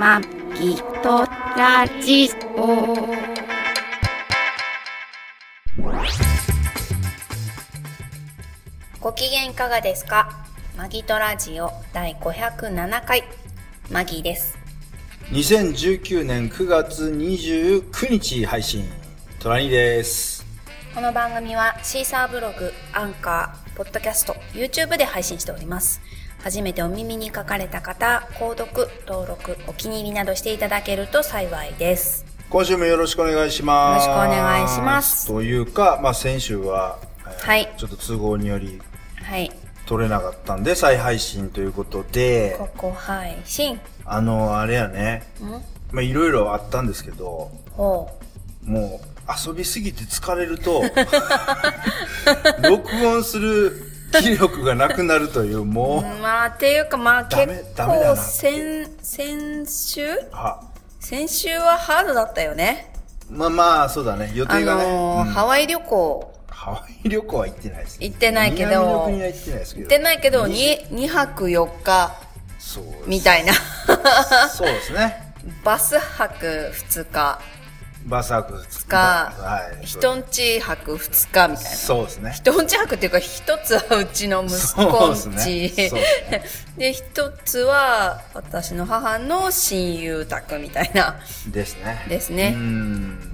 まきとラジオ。ご機嫌いかがですか？マギトラジオ第507回、マギーです。2019年9月29日配信トラニーですこの番組はシーサーブログ、アンカー、ポッドキャスト、YouTube で配信しております。初めてお耳に書かれた方、購読、登録、お気に入りなどしていただけると幸いです。今週もよろしくお願いします。よろしくお願いします。というか、まあ、先週は、えーはい。ちょっと都合によりはい。撮れなかったんで再配信ということで。ここ配信。あのあれやね。ん？まあいろいろあったんですけどほもう遊びすぎて疲れると 録音する 気力がなくなるというもう。う、まあ、っていうかまあ結構先、先週？は先週はハードだったよね。まあまあそうだね予あ定がね、のーうんハワイ旅行ハワイ旅行は行ってないです、行ってないけど南の国は行ってないですけど。行ってないけど、に 2, 2泊4日。みたいな。そうですね。バス泊2日、バス泊2日はい。人んち泊2日みたいな。そうですね。人んち泊っていうか、一つはうちの息子んち。ですねね で、一つは私の母の親友宅みたいな。ですね。ですね。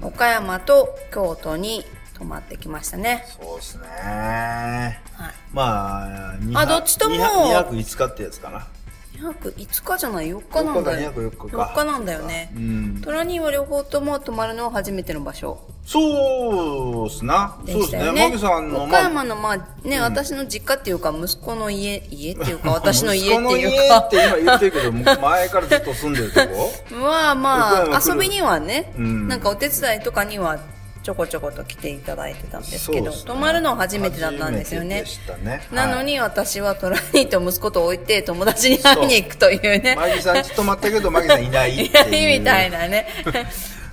岡山と京都に泊まってきましたね。そうですね。はい。まあ、二あどっちとも2泊5日ってやつかな。2泊5日じゃない ?4 日なんだよ。4日か2泊4日か4日なんだよねう。ん。トラニーは両方とも泊まるのは初めての場所そうっすな。でそうですね。さんの、岡山の、まあね、私の実家っていうか、息子の家、家っていうか、私の家って息子のいうか家っ、て今言ってるけど、前からずっと住んでるとこ？まあまあ、遊びにはね、うんなんかお手伝いとかにはちょこちょこと来ていただいてたんですけど、ね。泊まるのは初めてだったんですよね。ね。なのに私はトラニーと息子と置いて友達に会いに行くというね。マギさんち泊まったけど、マギさんいないい。ないみたいなね。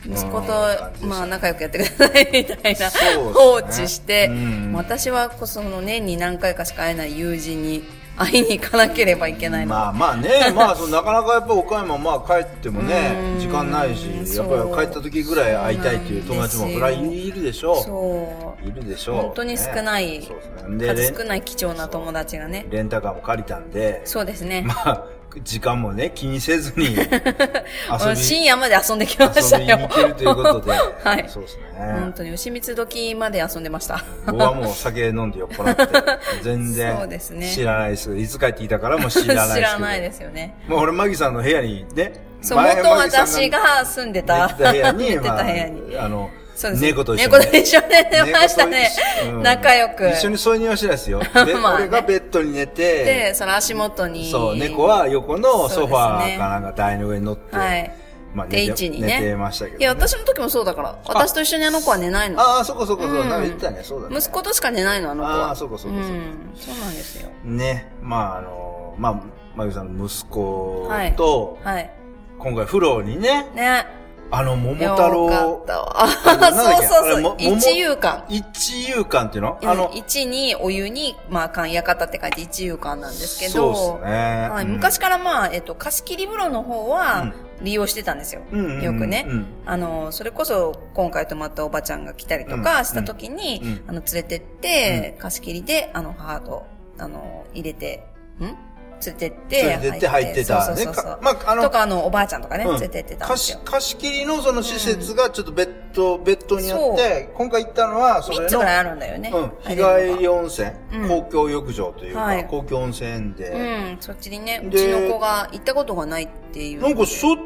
息子とまあ仲良くやってくださいみたいな、放置して、うん。私はこその年に何回かしか会えない友人に会いに行かなければいけないの。まあまあね、まあ そのなかなかやっぱ岡山まあ帰ってもねうん、時間ないし、やっぱり帰った時ぐらい会いたいっていう友達もそうなんですよそりゃいるでしょそう。う。いるでしょう。本当に少ないねそうですね。で、レン数少ない貴重な友達がね。レンタカーも借りたんで、そうですね。まあ、時間もね、気にせずに 深夜まで遊んできましたよ。遊びに行けるということで、はいそうですね。本当に牛蜜時まで遊んでました。僕はもう酒飲んで酔っ払って、全然そうですね知らないです。いつ帰ってきたからも知らないです。知らないですよね。もう俺、マギさんの部屋にね、そう、前元私が住んでた。部屋に、まあ部屋に。あの、そうです猫と一緒に、猫と一緒に寝ましたねうん仲良く一緒に添い寝はしないですよ。でまあね俺がベッドに寝て、で、その足元に。そう、猫は横のソファーかなんか台の上に乗って、はい。まあ定位置にね寝てましたけど、ね。いや、私の時もそうだから。私と一緒にあの子は寝ないの。ああ、そこそこそう、うんなんか言ってたね、そうだね。息子としか寝ないの、あの子は。ああそうかそうかそうかん。そうなんですよ。ね、まああの、まあ、マギさんの息子はいと、はい。今回風呂にね、ね。あの、桃よ太郎、かったわ。そうそうそう。一遊館。一遊館っていうの？あの、あの、一にお湯に、まあ、缶館って書いて一遊館なんですけそうど、ですね。はい、うん。昔からまあ、えっと、貸し切り風呂の方は利用してたんですよ。うんうんうんよくね、うん。あの、それこそ今回泊まったおばちゃんが来たりとかした時に、うん。うん。あの、連れてって、貸し切りで、あの、母と、あの、入れて、ん？連れてって、連れてって入ってたね。かまああのとか、あの、おばあちゃんとかね、うん。連れてってた。貸し貸し切りのその施設がちょっとベッド、ベッドにあって、今回行ったのは、それ3の、つぐらいあるんだよね。うん、日帰り温泉、うん。公共浴場というか、はい。公共温泉で、うん、そっちにね、うでちの子が行ったことがないっていう。なんかしょ、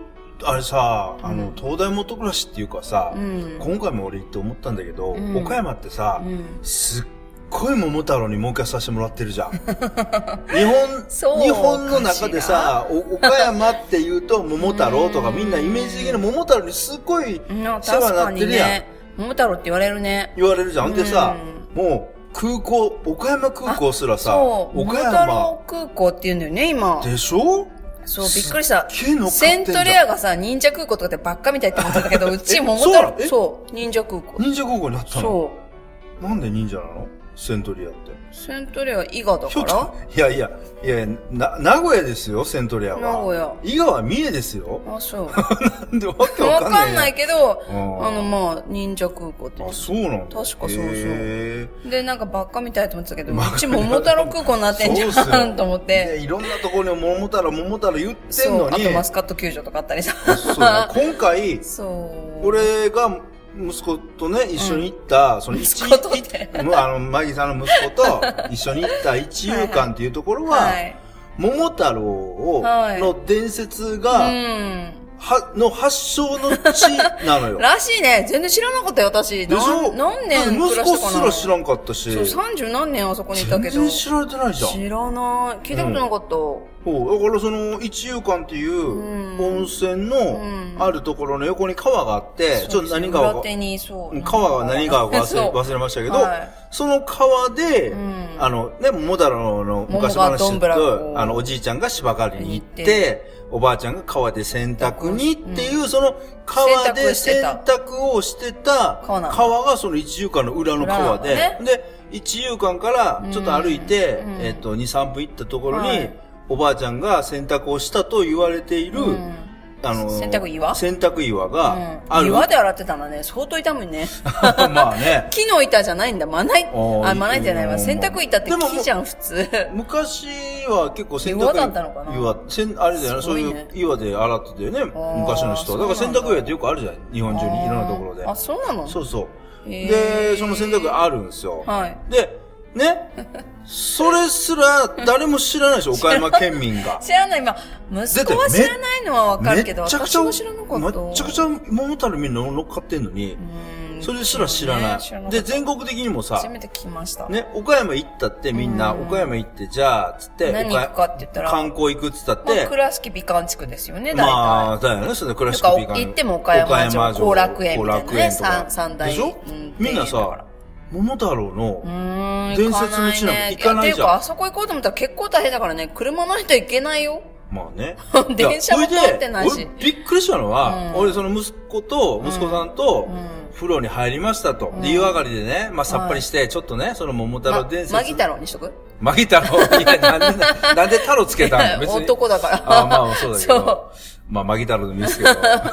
あれさ、あの、東大元暮らしっていうかさ、うん。今回も俺行って思ったんだけど、うん。岡山ってさ、うん。すっごい桃太郎にもう一回させてもらってるじゃん。日本、日本の中でさ、お岡山って言うと桃太郎とかみんなイメージ的に桃太郎にすっごいうん世話確になかってるやん。にね。桃太郎って言われるね。言われるじゃん。でさ、もう空港、岡山空港すらさ、岡太山郎空港って言うんだよね、今。でしょ？そう、びっくりした。セントレアがさ、忍者空港とかってばっかみたいって思ってたけど、うち桃太郎、そう忍者空港。忍者高校になったの？そなんで忍者なの？セントリアって。セントレア伊賀だから、いやいや、いやな、名古屋ですよ、セントリアは。名古屋伊賀は三重ですよ。あ、そう。なんでわけわわかんない、かんないけど、うんあの、まあ、忍者空港って。あ、そうなんだ。確かそうそうへで、なんかばっかみたいと思ってたけど、うち桃太郎空港になってんじゃんと思っーて。でいろんなところに桃太郎、桃太郎言ってんのに。とマスカット球場とかあったりさ。そう今回、そう。俺が息子とね、一緒に行った、その一息子とって一むあの、マギさんの息子と一緒に行った一遊館っていうところは、はい。桃太郎の伝説うが、ん。は、の発祥の地なのよ。らしいね。全然知らなかったよ、私。でしょ？何年暮らしたかなすら知らんかったし。そう、三十何年あそこにいたけど。全然知られてないじゃん。知らない。聞いたことなかった。そう。だからその、一遊館っていううん温泉うのんあるところの横に川があって、ちょっと何川か、裏手に、そう。川が何川か忘れ 忘れましたけど、はいその川で、うんあの、ね、桃太郎の昔話と、あの、おじいちゃんが芝刈りに行っ行て、おばあちゃんが川で洗濯にっていう、その川で洗洗濯濯をしてた川がその一遊館の裏の川で、で、一遊館からちょっと歩いて、うん。えっと、2、3分行ったところに、はい。おばあちゃんが洗濯をしたと言われている、うんあの、洗濯岩？洗濯岩がうんある。岩で洗ってたんだね。相当痛むね。まあね。木の板じゃないんだ。まな板。おーあ、まな板じゃないわ。うん洗濯板って木じゃん、普通。昔は結構洗濯岩だったのかな？岩、せんあれだよね、そういう岩で洗ってたよね、ー昔の人は。だから洗濯岩ってよくあるじゃん、日本中にいろんなところで。あ、そうなの？そうそう。で、その洗濯岩あるんですよ。はい。で、ね、それすら誰も知らないでしょ、岡山県民が。知らない。まあ、息子は知らないのはわかるけど、めちゃくちゃ、私も知らなかった。めっちゃくちゃ桃太郎みんな乗っかってんのに、うん。それすら知らねない。で、全国的にもさ初、めて聞きました。ね、岡山行ったってみんな、うん。岡山行って、じゃあ、つって、何行くかって言ったら。観光行くっつったっまあ、て、倉敷美観地区ですよね、大体。まあ、だよね、それでクラシッとかクピーカン行っても岡山城後楽園みたいなね後楽園とか。三三大でしょ？うん。みんなさ桃太郎の。伝説の地なんか行かないじゃんていうか、あそこ行こうと思ったら結構大変だからね、車ないといけないよ。まあね。電車も通ってないし俺びっくりしたのは、うん俺その息子と、息子さんとうん、風呂に入りましたと。うんで、湯上がりでね、まあさっぱりして、ちょっとね、その桃太郎伝説。まマギ太郎にしとく？マギ太郎？いや、なんでな、なんで太郎つけたの？別に。男だから。あまあそうだけど。まあ、マギ太郎でもいいですけど。だか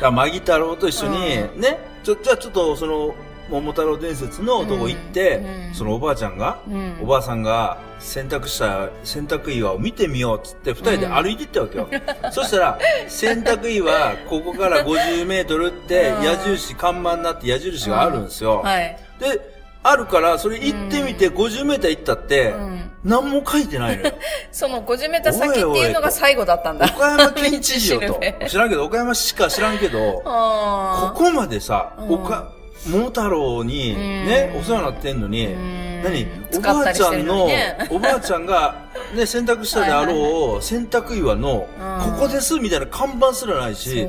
らマギ太郎と一緒に、ね、ちょ、じゃあちょっとその、桃太郎伝説のとこ行って、うんうんそのおばあちゃんが、うんおばあさんが洗濯した洗濯岩を見てみようっつって二人で歩いていったわけよ。そしたら、洗濯岩、ここから50メートルってうん矢印、看板になって矢印があるんですよ。はい。で、あるから、それ行ってみて50メーター行ったって、うん何も書いてないのよ。その50メーター先っていうのが最後だったんだ。岡山県知事よと。知らんけど、岡山市か知らんけど、こあこまでさ、うん岡、桃太郎にね、うん。お世話になってんのにん、何お使ばあったりしてるのちゃんのにね、おばあちゃんが、ね、洗濯したであはいろう、洗濯岩の、うんここですみたいな看板すらないーし。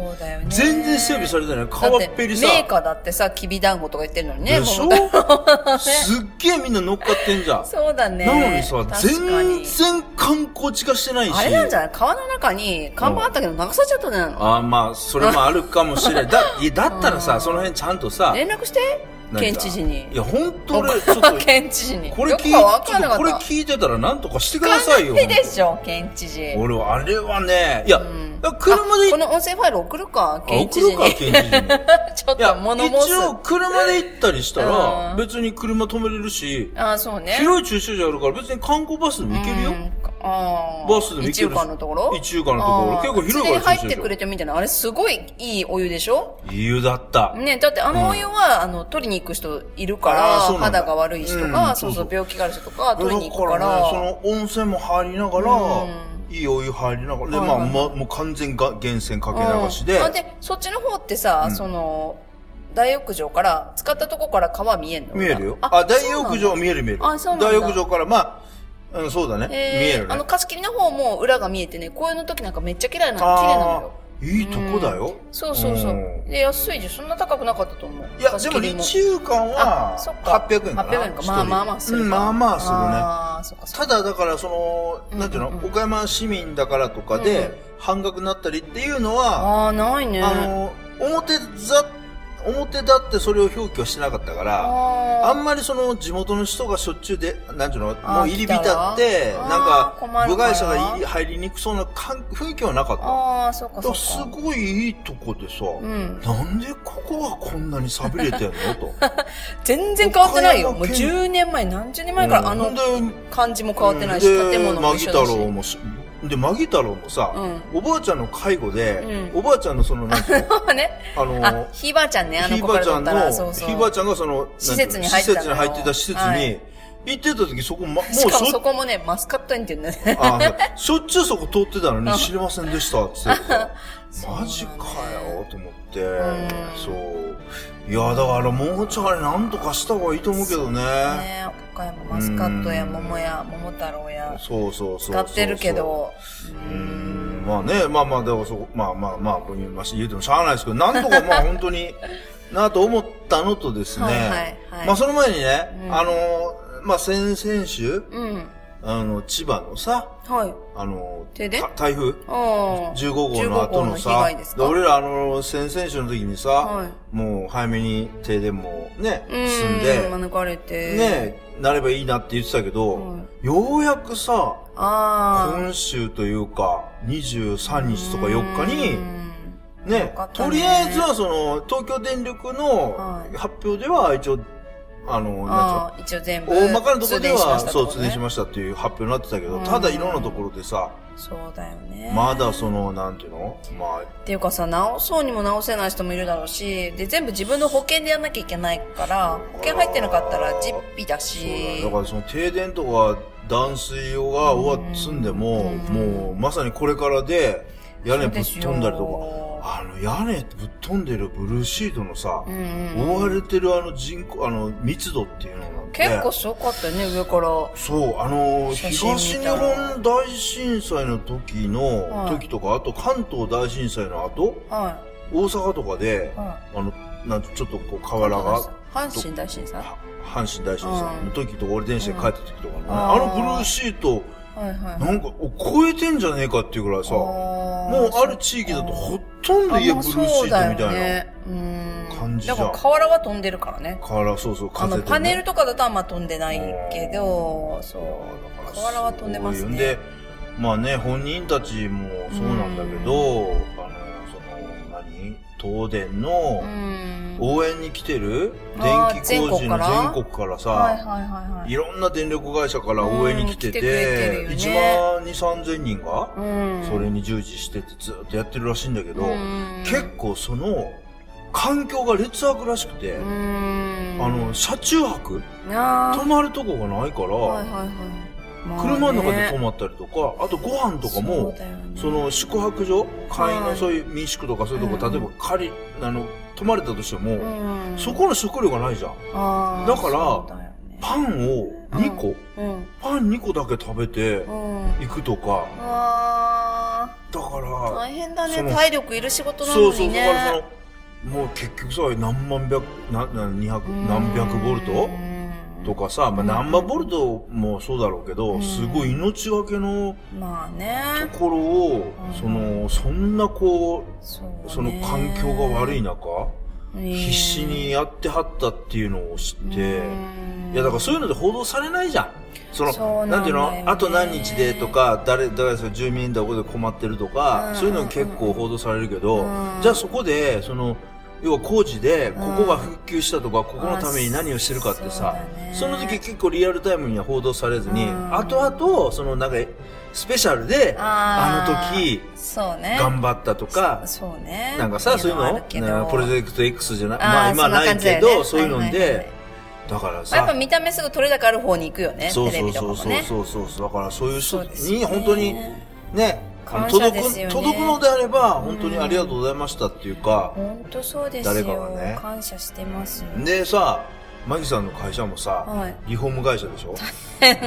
全然整備されてない。川っぺりさメーカーだってさ、きび団子とか言ってるのにね。でしょすっげえみんな乗っかってんじゃん。そうだね。なのにさ、全に然観光地化してないし。あれなんじゃない？川の中に看板あったけど流されちゃったんじゃないのああ、まあ、それもあるかもしれない。だ、だったらさ、その辺ちゃんとさ、連絡して県知事に。いや、ほんと俺、ちょっと、県知事に。これ聞いこれ聞いてたらなんとかしてくださいよ。ないでしょ、県知事。俺は、あれはね、いや、んだから車であこの音声ファイル送るか、あ県知事に。送るか、県知事に。ちょっと、物申す。一応、車で行ったりしたらう、ん別に車止めれるし、ああ、そうね。広い駐車場あるから別に観光バスでも行けるよ。うんああ。バスでも一遊間のところ？一遊間のところ。結構広いから入ってくれてみたいな。あれすごいいいお湯でしょ？いい湯だった。ね、だってあのお湯は、あの、取りに行く人いるから、肌が悪い人うんが、そそうそう病気がある人とか、取りに行くかだからね、そら。の温泉も入りながら、うん。いいお湯入りながら、で、まあ、まあ、もう完全が源泉かけ流しで、で、そっちの方ってさ、その、大浴場から、使ったとこから川見えんの？見えるよ。あ、大浴場見える見える。あそうなんだ。大浴場から、まあ、うん、そうだね。見えるね。えーあの、貸し切りの方も裏が見えてね、紅葉の時なんかめっちゃ綺麗な、綺麗なのよ。いいとこだよ。そうそうそううん。で、安いじゃん。そんな高くなかったと思う。いや、でも貸し切り日遊館はあそっか800円かな。800円か。まあまあまあするか。うん、まあまあするね。ああ、そっかそっか。ただ、だから、その、なんていうの、うんうんうん岡山市民だからとかうんで、半額になったりっていうのは、ああ、ないね。あの、表ざ、表立ってそれを表記はしなかったから、あんまりその地元の人がしょっちゅうで、なんていうの、もう入り浸って、なんか、る部外者が入りにくそうな感雰囲気はなかった。ああ、そうかそうか。ごいいいとこでさ、うん。なんでここがこんなに錆びれてんの？と。全然変わってないよ。もう岡山県10年前、何十年前からあの感じも変わってないし、で建物も一緒だし。郎もし、で、マギ太郎もさ、うおばあちゃんの介護で、うんおばあちゃんのその、なんていうの？ん。ね。あのあ、ひいばあちゃんね、あの子かばあちゃん取ったら、の、そうそう。ひいばあちゃんがその、施設に入ってた施設に入ってた施設に、はい行ってた時そこ、ま、もうしかもそこもね、マスカット園って言うんだね。あしょっちゅうそこ通ってたのに知りませんでしたって マジかよと思って、んそう。いや、だからもうちょいなんとかした方がいいと思うけどね。ね岡山マスカットや桃や桃太郎やそうそうそう。使ってるけど。うーん。まあね、まあまあ、でもそこ、まあまあまあ、言うてもしゃあないですけど、なんとか まあ本当になと思ったのとですね。はいはいはいまあその前にね、うんあの、まあ先々週、うん。あの、千葉のさ、はい。あの、停電た台風？ああ。15号の後の15号さ俺らあの、先々週の時にさ、はいもう早めに停電もね、うん。で、免れて。。ね、なればいいなって言ってたけど、うんようやくさ。今週というか、23日とか4日に、うんねねとりあえずはその、東京電力のはい発表では、一応、あの、一応全部。大まかなところでは、そう、通電しす。ましたっていう発表になってたけど、うんただいろんなところでさ、そうだよね。まだその、なんていうの？まあ、っていうかさ、直そうにも直せない人もいるだろうし、で、全部自分の保険でやんなきゃいけないから、保険入ってなかったら実費だし。だだからその停電とか断水が終わっつんでも、うんもうまさにこれからで屋根ぶっ飛んだりとか、あの屋根ぶっ飛んでるブルーシートのさ、うんうん覆われてるあの人口、あの密度っていうのなんて。結構すごかったよね、上から。そう、あの、東日本大震災の時の、はい時とか、あと関東大震災の後、は大阪とかでい。、はあの、なんてちょっとこうい。瓦が、阪神大震災？阪神大震災の時とか、俺電車で帰った時とかのね、うんあのブルーシート、いはい。なんか、お超えてんじゃねえかっていうぐらいさ、ももうある地域だとほとんど家ブルーシートみたいな。な感じじゃんだから瓦は飛んでるからね。から、そうそう、風で、ね。パネルとかだとあんま飛んでないけど、そう。だから瓦は飛んでますねで、まあね、本人たちもそうなんだけど、あの、その、何？東電のうん。応援に来てる？電気工事の全国から？さ、はいろんな電力会社から応援に来ててくれてるよて、ね1万2、3000人が、うん。それに従事しててずっとやってるらしいんだけど、うん結構その、環境が劣悪らしくて、うん。あの、車中泊？泊まるとこがないから、はいはいはい。車の中で泊まったりとか、あとご飯とかそもね。その宿泊所、会員はいのそういう民宿とかそういうとこ、うん。例えば借り、あの、泊まれたとしても、うん。そこの食料がないじゃん。だからパンを2個、うん。パン2個だけ食べてうん。行くとか、あだかーら、大変だね。その体力いる仕事なそうそう、のにだからそね。の、もう結局さ、何万百、な、な、二百、何百ボルト？うんとかさ、まあ何万ボルトもそうだろうけど、うん。すごい命がけのまあね。ところを、うん。その、そんなこそうう、その環境が悪い中、ね必死にやってはったっていうのを知って、うん。いやだからそういうので報道されないじゃん。その、そうなんていうの？あと何日でとか、誰、誰ですか、住民どこで困ってるとか、うん。そういうの結構報道されるけど、うん。じゃあそこで、その、要は工事で、こうんこが復旧したとか、ここのために何をしてるかってさその時結構リアルタイムには報道されずに、うん後々、そのなんか、スペシャルで、あの時、そうね。頑張ったとか、そうね。なんかさ、そういうの？プロジェクト X じゃない、まあ今はないけど、そういうので、だからまあやっさぱ、見た目すぐ取れ高ある方に行くよね。そうそうそうそう。そうそうそう、だからそういう人に本当にね、感謝届く、ですよね届くのであれば、本当にありがとうございましたっていうか、本当そうです誰かよ。がね感謝してますよ。でさ、マギさんの会社もさ、はいリフォーム会社でしょ？なんか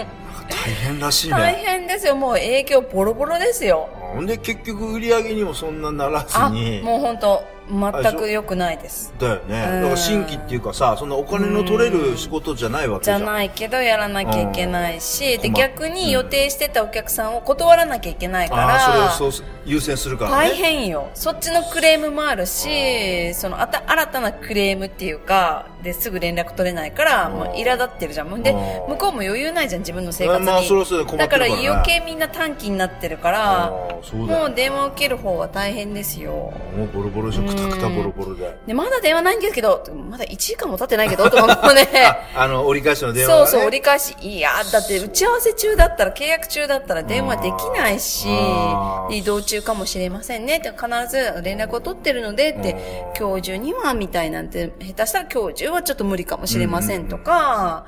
大変らしい大ね。変ですよ。もう営業ボロボロですよ。ほんで結局売り上げにもそんなならずあ、に、もう本当全く良くないです。だよね。だから新規っていうかさ、そんなお金の取れる仕事じゃないわけじじゃゃん。ないけどやらなきゃいけないし、で、困逆に予定してたお客さんを断らなきゃいけないかああ、ら、それをそう優先するから大ね。変よ。そっちのクレームもあるし、そのあた新たなクレームっていうか、ですぐ連絡取れないから、もう苛立ってるじゃん。で、向こうも余裕ないじゃん、自分の生活に。まあそれはそれだから余計みんな短期になってるから、もう電話受ける方は大変ですよ。もうボロボロでしょ、くたくたボロボロで。で、まだ電話ないんですけど、まだ1時間も経ってないけど、とかもうね。あ、あの、折り返しの電話がね。そうそう、折り返し。いや、だって打ち合わせ中だったら、契約中だったら電話できないし移動中かもしれませんねって、必ず連絡を取ってるのでって、今日中には、みたいなんて、下手したら今日中はちょっと無理かもしれませんとか、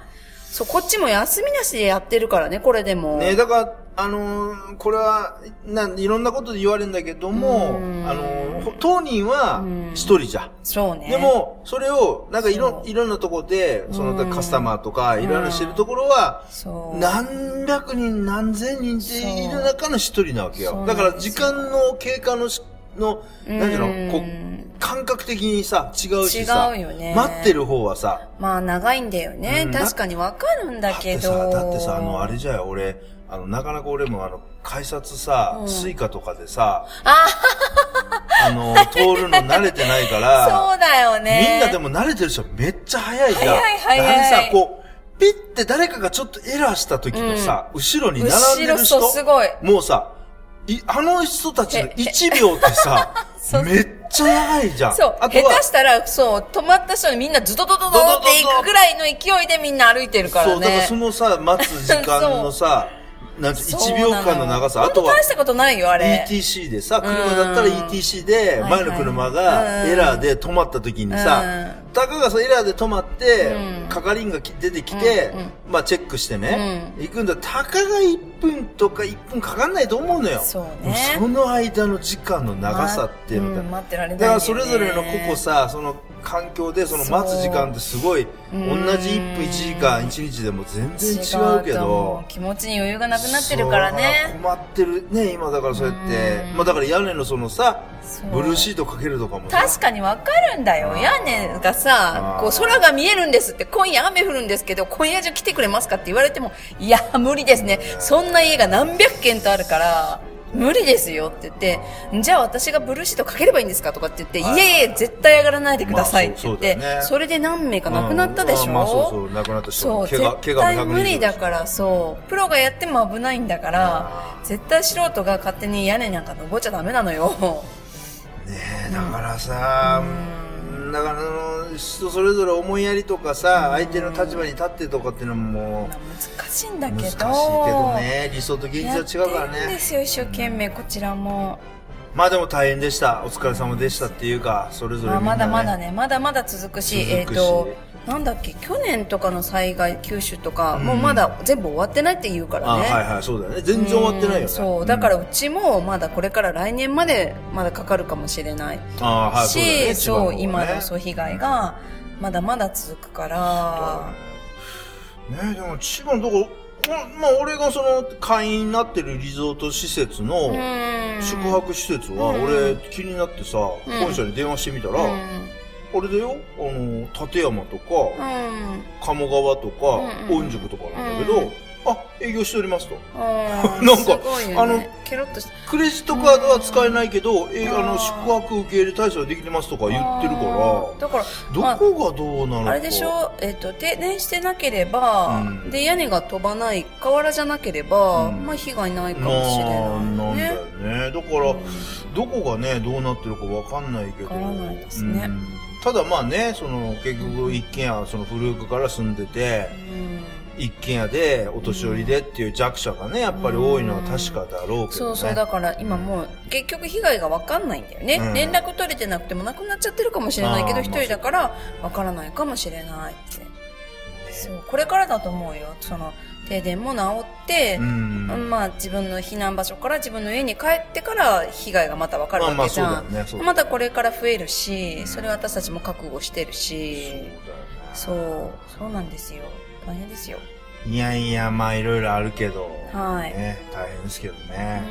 そう、こっちも休みなしでやってるからね、これでも。ねだから、あのーこれは、なんいろんなことで言われるんだけども、うんあのーほ当人は一人じゃん。そうね。で、も、それを、なんかいそろ、ういろんなとこで、そのうんカスタマーとか、いろいろしてるところは。何百人、何千人っている中の一人なわけよ。だから時間の経過のし、の、なんていううんの、こう、感覚的にさ、違うしさ、違うよね待ってる方はさ、まあ、長いんだよね。うん確かにわかるんだけど。だってさ、だってさ、あの、あれじゃよ、俺、あの、なかなか俺もあの、改札さ、うんスイカとかでさ、ああの、通るの慣れてないから、そうだよね。みんなでも慣れてる人めっちゃ早いじゃん。早い早いあれさ、こう、ピッて誰かがちょっとエラーした時のさ、後ろに並んでる人、すごいもうさ、いあの人たちの1秒ってさ めっちゃ長いじゃん。そう。あとは下手したら、そう、止まった人にみんなズドドドドドって行くぐらいの勢いでみんな歩いてるからね。そう、だからそのさ、待つ時間のさ、なんて1秒間の長さ、あとは大したことないよ、あれ。ETC でさ、車だったらうん ETC で、前の車がエラーで止まった時にさうん、たかがさ、エラーで止まってうん、係員がき出てきてうんうん、まあチェックしてね、行くんだ。たかが1分とか1分かかんないと思うのよ。その間の時間の長さっていうのがうん待ってられないんだからそれぞれの個々さ、その環境でその待つ時間ってすごい、同じうん1分1時間1日でも全然違うけどう、気持ちに余裕がなくなってるからね。困ってるね、今だからそうやってう。んまあだから屋根のそのさブルーシートかけるとかもさ。確かにわかるんだよ。屋根がさこう空が見えるんですって、今夜雨降るんですけど、今夜中来てくれますかって言われても、いや、無理ですね。そんな家が何百軒とあるから、無理ですよって言って、じゃあ私がブルーシートかければいいんですかとかって言って、はいいえいえ、絶対上がらないでくださいって言って、まあそねそれで何名か亡くなったでしょ、うんまあそうそう、亡くなった人そう、絶対無理だら。から、そう。プロがやっても危ないんだから、絶対素人が勝手に屋根なんか登っちゃダメなのよ。ねえ、だからさ、だからあの、人それぞれ思いやりとかさ、相手の立場に立ってとかっていうのも、難しいんだけど。難しいけどね、理想と現実は違うからね。やってるんですよ、一生懸命、こちらも。まあでも大変でした。お疲れ様でしたっていうか、それぞれまあ。まだまだね、まだまだ続くし、えっ、続くしと、なんだっけ、去年とかの災害、九州とか、うんもうまだ全部終わってないって言うからあ、ね。はいはい、そうだよね。全然終わってないよね。うんそう。だからうちもまだこれから来年までまだかかるかもしれない。ああ、はい、そうだよね。し、そう、ね今のそう被害がまだまだ続くから、ねでも千葉のとこ、まあ俺がその会員になってるリゾート施設のうん宿泊施設はうん俺気になってさ、うん本社に電話してみたら、うんあれだよ、あの、立山とか、うん。鴨川とか、御宿とかなんだけど、うんあ、営業しておりますと。うん。なんかね。あのケロッとしてクレジットカードは使えないけど、えあの、あー宿泊受け入れ対象できてますとか言ってるから、だからどまあこがどうなのか。あれでしょ？えっ、と、停電してなければ、うん。で、屋根が飛ばない、瓦じゃなければ、うん。まあ、被害ないかもしれない、ね。なんだよね。だから、うん。どこがね、どうなってるかわかんないけど。わからないですね。うんただまあね、その、結局一軒家、その古くから住んでて、一軒家でお年寄りでっていう弱者がね、やっぱり多いのは確かだろうけどね。そうそう、だから今もう、結局被害がわかんないんだよね、うん連絡取れてなくても亡くなっちゃってるかもしれないけど、一人だからわからないかもしれないって。そう、これからだと思うよ。その、停電も治って、うん。まあ自分の避難場所から自分の家に帰ってから被害がまたわかるわけじゃん。だよね。またこれから増えるし、それは私たちも覚悟してるし、そうねそう、そうなんですよ。大変ですよ。いやいや、まあいろいろあるけど。はいね、大変ですけどうね。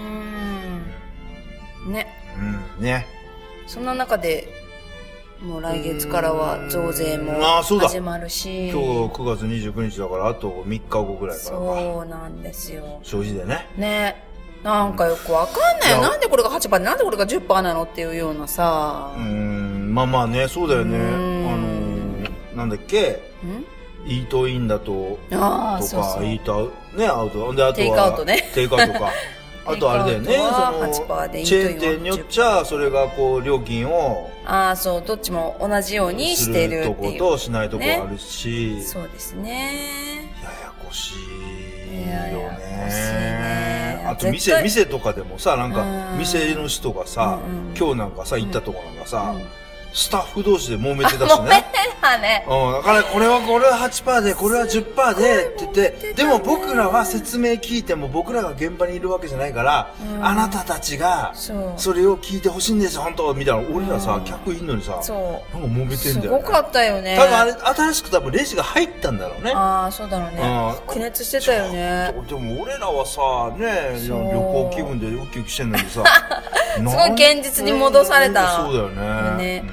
ーん。ね。うん、ね。そんな中で、もう来月からは増税もあーそうだ始まるし。今日9月29日だから、あと3日後ぐらいからか。そうなんですよ。消費税ね。ね。なんかよくわかんないよ。なんでこれが8%でなんでこれが10%なのっていうようなさうー。ん、まあまあね、そうだよね。あうんのー、なんだっけ、ん？イートインだと、ああ、とか。イートアウト、ね、アウト。で、あとは、テイクアウトねテイクアウトか。あとあれだよね、そ8%の、でチェーン店によっちゃ、それがこう、料金を、ああ、そう、どっちも同じようにしてると。ことしないとこあるし、そうですね。ややこしいやよやこしいねね。あと絶店、対店とかでもさ、なんかう、ん店の人がさうんうん、今日なんかさ、行ったとこなんかさうん、スタッフ同士で揉めてたしもめね。てたね。うん、だからこれはこれは8%で、これは10%でって言って、でも僕らは説明聞いても僕らが現場にいるわけじゃないから、うんあなたたちがそう。それを聞いてほしいんですよ、本当みたいな。俺らさう、ん客いんのにさ、なんか。揉めてんすだよね。ごかったよね。多分あれ、新しく多分レジが入ったんだろうね。ああ、そうだろうねうん。気熱してたよね。でも俺らはさ、ね、旅そう行気分でウキウキしてんのにさ、すごい現実に戻された。そうだよね。ね。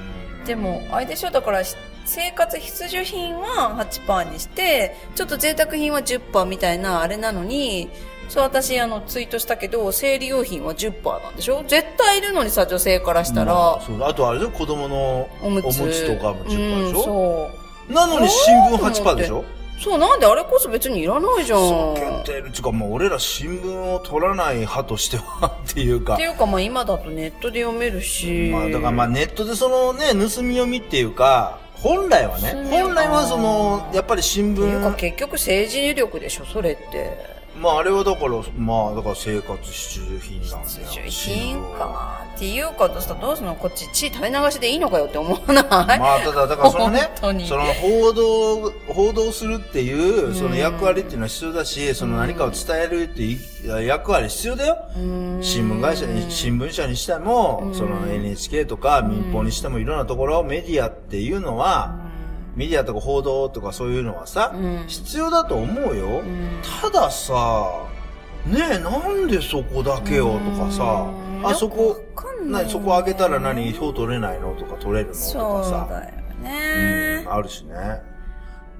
うん。でも、あれでしょ？だから、生活必需品は8%にして、ちょっと贅沢品は10%みたいなあれなのに、そう私あのツイートしたけど、生理用品は10%なんでしょ？絶対いるのにさ、女性からしたら、まあそうだ。あとあれでしょ？子供のおむつ。とかも10%でしうん、ょ、そう。なのに新聞8%でしょ？そう、なんであれこそ別にいらないじゃん。そう、限定る。ちゅうか、もう俺ら新聞を取らない派としてはっていうかって。いうか、まあ今だとネットで読めるし。まあ、だからまあネットでそのね、盗み読みっていうか、本来はね本来はその、やっぱり新っていうか聞、結局政治力でしょ、それって。まああれはだから、まあだから生活必需品なんだよ。必需新品か。っていうかとしたらどうすんのこっち血垂れ流しでいいのかよって思わない、まあ、ただ、だからそのね その報道、報道するっていうう、んその役割っていうのは必要だし、その何かを伝えるっていう役割必要だよ。うん新聞会社に、新聞社にしても、その NHK とか民放にしてもいろんなところ、メディアっていうのは、メディアとか報道とかそういうのはさうん、必要だと思うようん。たださ、ねえ、なんでそこだけよとかさう、んあそこなそこ開けたら何票取れないのとか取れるのとそうかさ。だようねん、。あるしね。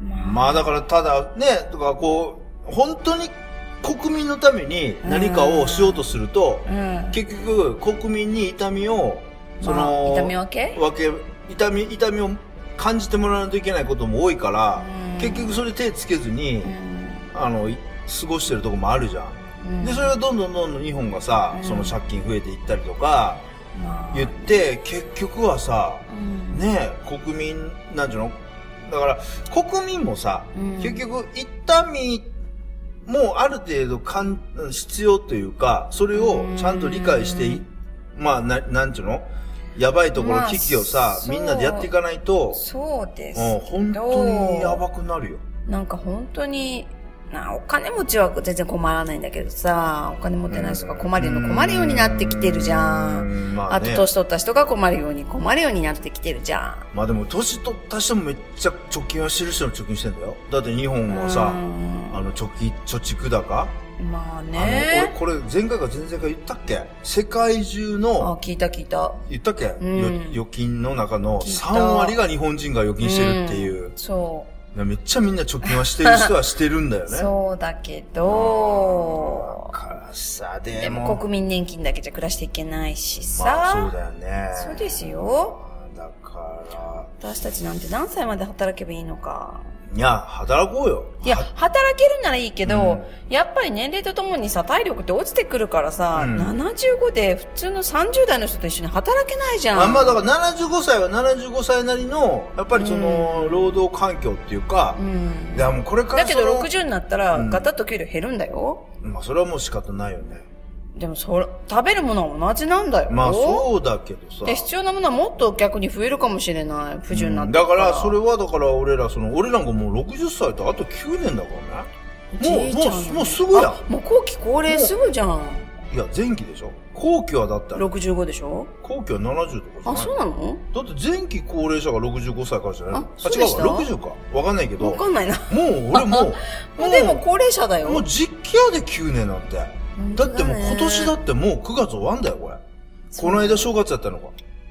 まあまあだからただね、とかこう、本当に国民のために何かをしようとすると、うん。結局国民に痛みを、そまあの、痛み分け？分け、痛み、痛みを感じてもらわないといけないことも多いから、うん。結局それ手つけずに、うん。あの、い過ごしてるとこもあるじゃん。うん。で、それがどんどんどんどん日本がさ、うん。その借金増えていったりとか、まあ。言って、結局はさ、うん。ねえ、国民、なんていうの？だから、国民もさ、うん。結局、痛みもある程度かん必要というか、それをちゃんと理解してい、まあ、な、なんていうの？やばいところ、まあ危機をさ、みんなでやっていかないと、そうですうん。本当にやばくなるよ。なんか本当に、なお金持ちは全然困らないんだけどさ、お金持ってない人が困るの困るようになってきてるじゃ。うんんまあとね、年取った人が困るように困るようになってきてるじゃん。まあでも、年取った人もめっちゃ貯金はしてる人の貯金してんだよ。だって日本はさ、うんあの、貯金、貯蓄高まあね。俺、これ、前回か前々回言ったっけ？世界中あ、の、聞いた聞いた。言ったっけ、んよ預金の中の聞いた3割が日本人が預金してるっていう。んそめっちゃみんな貯金はしてる人はしてるんだよう。ね。そうだけどだ、からさ、ででも。も国民年金だけじゃ暮らしていけないしさ。まあ、そうだよね。そうですよ。だから、私たちなんて何歳まで働けばいいのか。いや、働こうよ。いや、は働けるならいいけど、うんやっぱり年齢とともにさ、体力って落ちてくるからさ、うん75で普通の30代の人と一緒に働けないじゃん。あまあだから75歳は75歳なりの、やっぱりその、労働環境っていうかう、ん。いやもうこれからだけどその60になったら、うんガタッと給料減るんだよ。まあそれはもう仕方ないよね。でもそれ、食べるものは同じなんだよ。まあそうだけどさ。で、必要なものはもっと逆に増えるかもしれない。不順になってだから、それはだから俺ら、その、俺なんかもう60歳とあと9年だからね。もう、もう、もうすぐやもう後期高齢すぐじゃん。いや、前期でしょ後期はだったら、65でしょ後期は70とかじゃあ、ないそうなの？だって前期高齢者が65歳からじゃないあそうでした？違うわ、60か。わかんないけど。もわかんないな。う、俺もう、もうでも高齢者だよ。もう実機やで9年なんて。だってもう今年だってもう9月終わんだよ、これ。この間正月やったのか。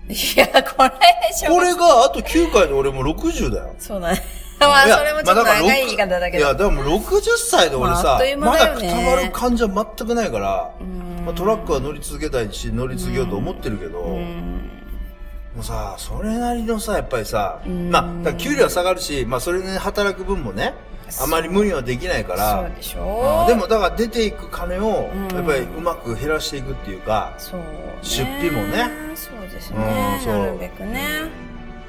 いや、これ、小これがあと9回で俺もう60だよ。そうだね。まあ、それもちょっと長い言い方だけど。いや、でも60歳で俺さ、まだくたばる感じは全くないから、んまあ、トラックは乗り続けたいし、乗り続けようと思ってるけど、うん。もうさ、それなりのさ、やっぱりさ、んまあ、給料は下がるし、まあ、それで働く分もね、あまり無理はできないから、そうでしうょんでも、だから出ていく金をうん、やっぱりうまく減らしていくっていうか、そう、ね。出費もね。そうですうんね。そうなるべくね。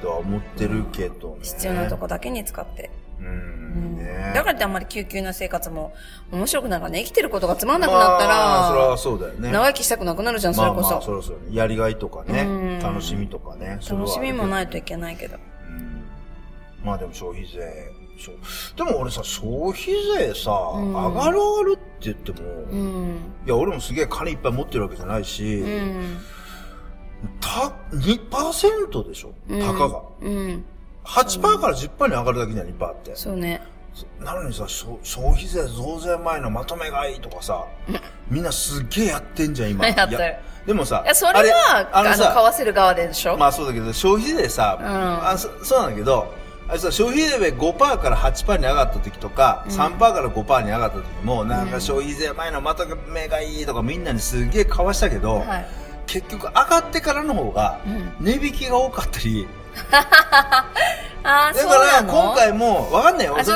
とは思ってるけど、ね。必要なとこだけに使って。うん、ねだからってあんまり救急な生活も面白くなるからね、生きてることがつまんなくなったら、まあ、それはそうだよね。長生きしたくなくなるじゃん、それこそ。まあまあ、そろそろね。やりがいとかねうん、楽しみとかね。楽しみもい。ないといけないけど。うんまあでも消費税、消でも俺さ、消費税さ、ん上がる上がるって言っても、いうん。や、俺もすげえ金いっぱい持ってるわけじゃないし、うん。た、2%でしょ？うんたかが。うん。8%から10%に上がるだけじゃん、2%って。そうね。なのにさ、消消費税増税前のまとめ買いとかさ、みんなすっげえやってんじゃん、今。やってるでもさ、それは、あの、あのさ、買わせる側でしょ？まあそうだけど、消費税さ、んあそそうなんだけど、あれさ、消費税5%から8%に上がった時とか、3%から5%に上がった時も、なんか消費税前のまとめがいいとかみんなにすげえ買わしたけど、はい。結局上がってからの方がうん。値引きが多かったり、ああ、だから今回も、わかんないよ。あそ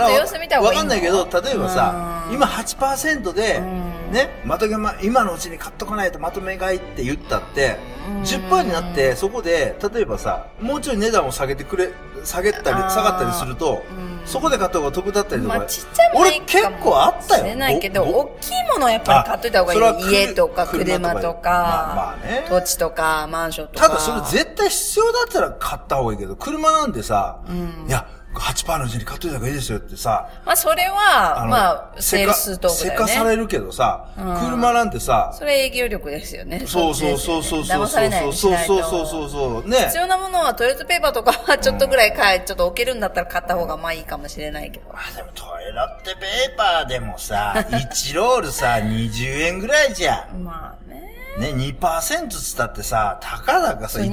かんないけど、例えばさう、ん。今8%でうん、ね、まとめま、今のうちに買っとかないとまとめ買いって言ったってうん、10%になって、そこで、例えばさ、もうちょい値段を下げてくれ、下げたり、下がったりするとうん、そこで買った方が得だったりとかまあ、、ちっちゃいもの俺結構あったよ。しれないけど、大きいものはやっぱり買っといた方がいい。家とか車車ととか土地とかマンションとか。ただそれ絶対必要だったら買った方がいいけど、車なんてさ、ん。いや、8%のうちに買っといた方がいいですよってさ、まあ、それは、のまあ、セールストークだよね。せかされるけどさ、うん車なんてさ、それ営業力ですよね。そうそうそうそうそう騙されないそうそうそうそうそうね必要なものはトイレットペーパーとかはちょっとぐらい買え、ちょっと置けるんだったら買った方がまあいいかもしれないけど。まあでもトイレットペーパーでもさ、1ロールさ、20円ぐらいじゃん。まあね。ね、2%つったってさ、たかだかさ、そう、1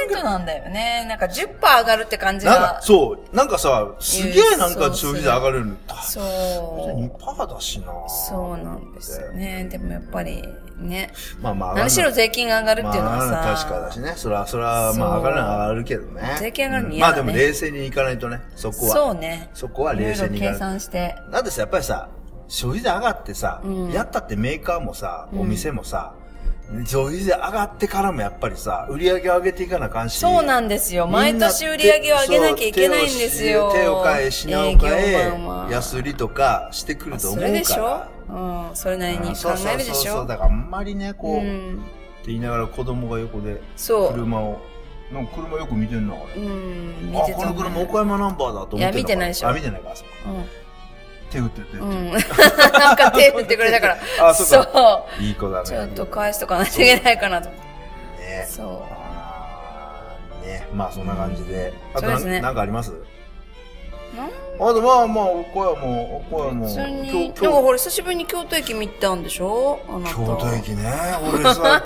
円ぐら2%い。なんだよね。なんか10%上がるって感じが、。そう、なんかさ、すげえなんか消費税上がるの。そう。2%だしなそうなんですよね。でもやっぱりね。まあまあ、何しろ税金が上がるっていうのはまあ、さ。確かだしね。それは、それは、まあ、上がるのは上がるけどね。税金上がるのうん嫌だねまあでも冷静にいかないとね、そこは。そうね。そこはい冷静にいかないと。算して。だってさ、やっぱりさ、消費税上がってさ、うんやったってメーカーもさ、お店もさ、消費税上がってからもやっぱりさ、売り上げを上げていかなあかんし。そうなんですよ。毎年売り上げを上げなきゃいけないんですよ。そう手を変え、品を変え安売りとかしてくると思うから。それでしょ？うん。それなりに考そうそうえるでしょ？そうそう。だからあんまりね、こう、ってうん。言いながら子供が横で、そう。車を、なんか車よく見てんな、俺。うん。見あ、てたねこの車岡山ナンバーだと思っていや見てないでしょあ、見てないから、そう手振ってて。うん。うん。なんか手振ってくれたから。あそっかそう。いい子だね。ちょっと返しとかないといけないかなと。ね。そあーね。まあそんな感じで。あとなそうですねなんかあります？ん？あとまあまあ、岡山、岡山。普通に。今日、なんか今ほら、久しぶりに京都駅見たんでしょ？あなた。日、京都駅ね。俺さ、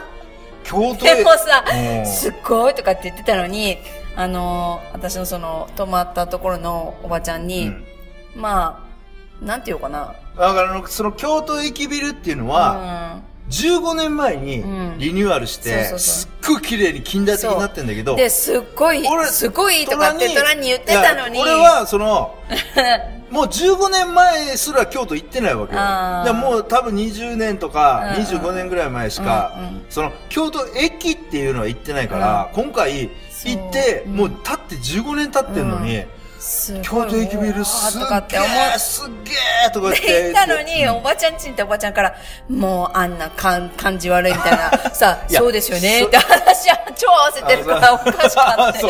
京都駅。でもさうん、すっごいとかって言ってたのに、あのー、私のその、泊まったところのおばちゃんに、うんまあ、なんていうかな。だからその京都駅ビルっていうのは、15年前にうん。リニューアルして、すっごい綺麗に近代的になってんだけど、うん。で、すっごい俺、すごいとかってトラに言ってたのに。俺は、その、もう15年前すら京都行ってないわけよ。でもう多分20年とかうん25年ぐらい前しか、うんうんその京都駅っていうのは行ってないから、今回行って、もう経って15年経ってんのに、すごい京都駅ビルすっとかってげ思え、すっげえとか言っってて。言ったのに、おばちゃんちんっておばちゃんから、もうあんな感感じ悪いみたいな、さ、そうですよねそって話は超合わせてるからおかしかった。さ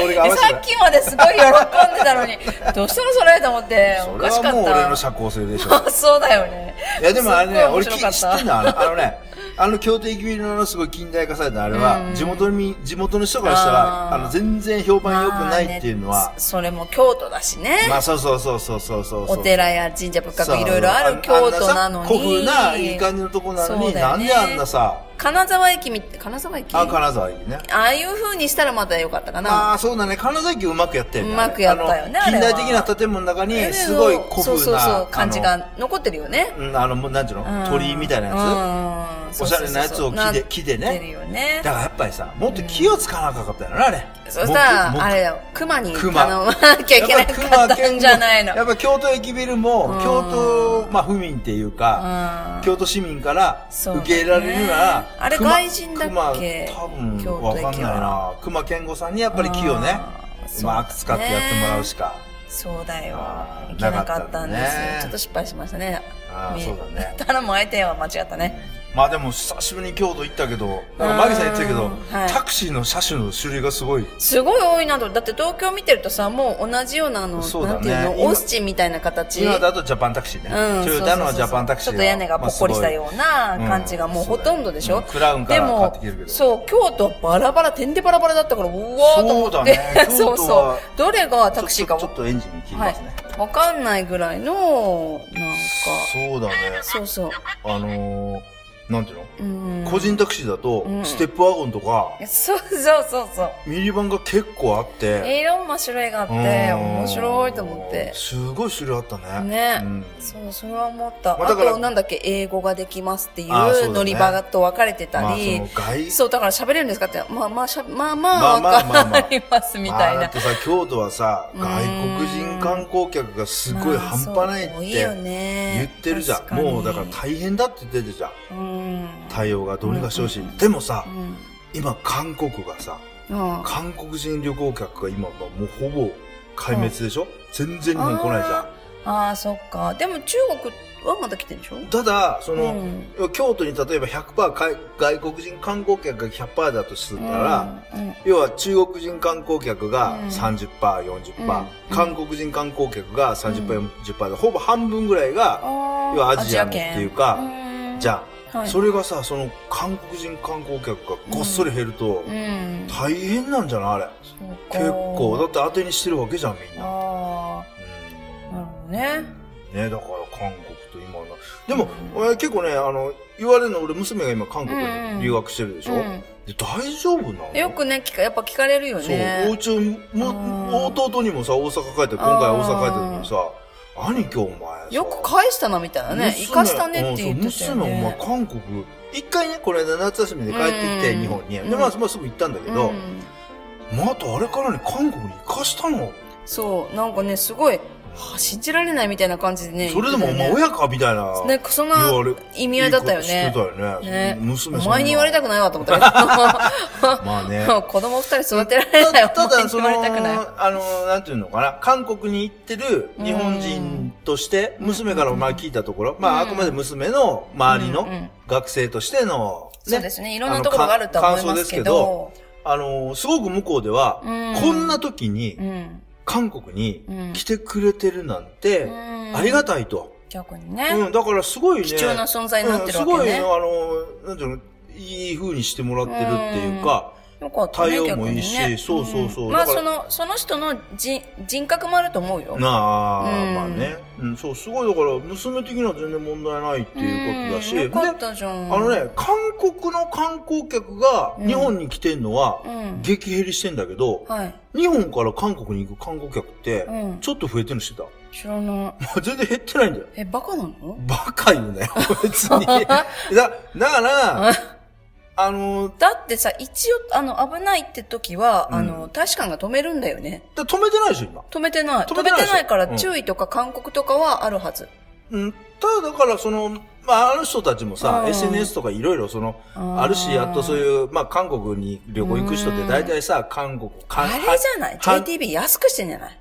っきまですごい喜んでたのに、どうしたのそれと思って、おそれかしかった。はもう俺の社交性でしょ。そうだよね。いやでもあれね、俺き知ってんのあのね、あの京都駅ビルのすごい近代化されたあれは、うん地元に、地元の人からしたら、あの、全然評判良くないっていうのはそれも京都だしね。まあそうそうそうそうそうそう。お寺や神社仏閣いろいろある京都なのに。古風ないい感じのとこなのに、ねなんであんなさ、金沢駅み、金沢駅？あ、金沢駅ね。ああいう風にしたらまたよかったかな。まあそうだね、金沢駅うまくやったよね。うまくやったよね近代的な建物の中に、えすごい古風な。そうそうそう、感じあが残ってるよね。の。うん、あの、もうなんていうの？うん鳥居みたいなやうんおしゃれなやつを木で木でね。だ。からやっぱりさ、もっと気を使わなかったよな、あれ。そしたら、あれだよ、熊に頼熊まなきゃいけなかったんじゃないの。やっぱ京都駅ビルも、うん京都、まあ、府民っていうか、うん京都市民から受け入れられるなら、あれ熊外人だっけ？熊多分、京都わかんないな。熊健吾さんにやっぱり気をね、うまく使ってやってもらうしか。そうだよいけなかったんですよ。ちょっと失敗しましたね。ああ、そうだね。頼む相手は間違ったね。まあでも久しぶりに京都行ったけど、なんかマギさん言ってたけど、うんはいタクシーの車種の種類がすごい。すごい多いなと。だって東京見てるとさ、もう同じようなあの、そうだねなんていうの、今オースチンみたいな形。今だとジャパンタクシーね。うん、トヨタのはジャパンタクシーちょっと屋根がぽっこりしたような感じがもうほとんどでしょ、うんクラウンからでも買ってきてるけどそう、京都はバラバラ、てんでバラバラだったから、うわーと思って。そうだね そうそう。どれがタクシーかちょっとちょっとエンジンに切りはいますね。。わかんないぐらいの、なんか、そうだね。そうそう。あのー、なんていうの、うん。個人タクシーだと、うんステップワゴンとか、そうそうそうそう。ミニバンが結構あって、いろんな種類があって、うん面白いと思って。すごい種類あったね。ねうんそう、それは思った。まああと、なんだっけ、英語ができますっていう乗り場と分かれてたまあ、り、そう、だから喋れるんですかって、まあまあしゃ、まあまあ、まあまありますみたいなまあだっ。てさ、京都はさ、うん外国人観光客がすごい半端ないって言ってるじゃん。もうだから大変だって言ってるじゃん。うん。対応がどうにかしてほしい。うんでもさう、ん。今韓国がさ、うん。韓国人旅行客が今もうほぼ壊滅でしょ、全然日本来ないじゃん。あーあー、そっか。でも中国はまだ来てるでしょ？ただ、その、うん京都に例えば100%かい外国人観光客が100%だとするなら、うんうん要は中国人観光客がうん30%、40%、うん韓国人観光客が30%、40%で、ほぼ半分ぐらいが、要はアジアのっていうかうんじゃん。はいそれがさ、その韓国人観光客がごっそり減ると、うん。大変なんじゃないあれ。結構。だって当てにしてるわけじゃん、みんな。ああ、なるほどね。うん、ねだから韓国と今の。でも、俺結構ね、あの、言われるの、俺娘が今韓国に留学してるでしょ、うんで大丈夫なの？よくね、聞か、やっぱ聞かれるよそう、ね。おうち弟にもさ、大阪帰って、今回大阪帰った時にさ、兄貴お前さよく返したな、みたいなね。娘生かしたねって言ってたようんそう娘、お前ね。韓国、一回ね、これ間夏休みで帰ってきて、うん日本に。うんで、まあ、まあすぐ行ったんだけど、うんまたあれからね、韓国に行かしたの。そう、なんかね、すごい、はあ信じられないみたいな感じでね。それでもお前言って親かみたいな。ね。ね、そんな意味合いだったよねいいてたよね。ね娘お前に言われたくくないわと思ったけど。まあね。子供二人育てられない。ただ、その。あの、なんていうのかな、韓国に行ってる日本人として、娘から前聞いたところ、まあ、あくまで娘の周りの学生としての、そうですね。いろんなところがあるとは思いますけど。あの、すごく向こうでは、うんこんな時にうん。韓国にうん来てくれてるなんて、うんありがたいと。逆にね。うん、だからすごいね。貴重な存在になってるわけねうんすごい、あの、なんていうの、いい風にしてもらってるっていうか、よかったね。対応もいいしねそうそうそうんまあ、その、その人の人人格もあると思うよ。なあ、うんまあね。うん、そう、すごい、だから、娘的には全然問題ないっていうことだし、うんよかっでたじゃん。あのね、韓国の観光客がうん日本に来てんのは、うん。激減りしてんだけど、はい。日本から韓国に行く観光客ってう、ん。ちょっと増えてるの知ってた？知らない。まあ全然減ってないんだよ。え、バカなの？バカ言うなよ、別に。だ、だから、あの、だってさ、一応、あの、危ないって時は、うんあの、大使館が止めるんだよね。だ止めてないでしょ、今。止めてない。止めてないないから、うん注意とか勧告とかはあるはず。うん、ただだから、その、まあ、あの人たちもさ、うん SNS とかいろいろその、あるし、あとそうう。いう、まあ、韓国に旅行行く人って大体さ、韓国、韓あれじゃない？は ?JTB 安くしてんじゃない？